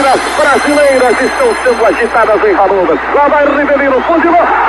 brasileiras, brasileiras estão sendo agitadas em Palmas. Lá vai Rivelino, fuzilou.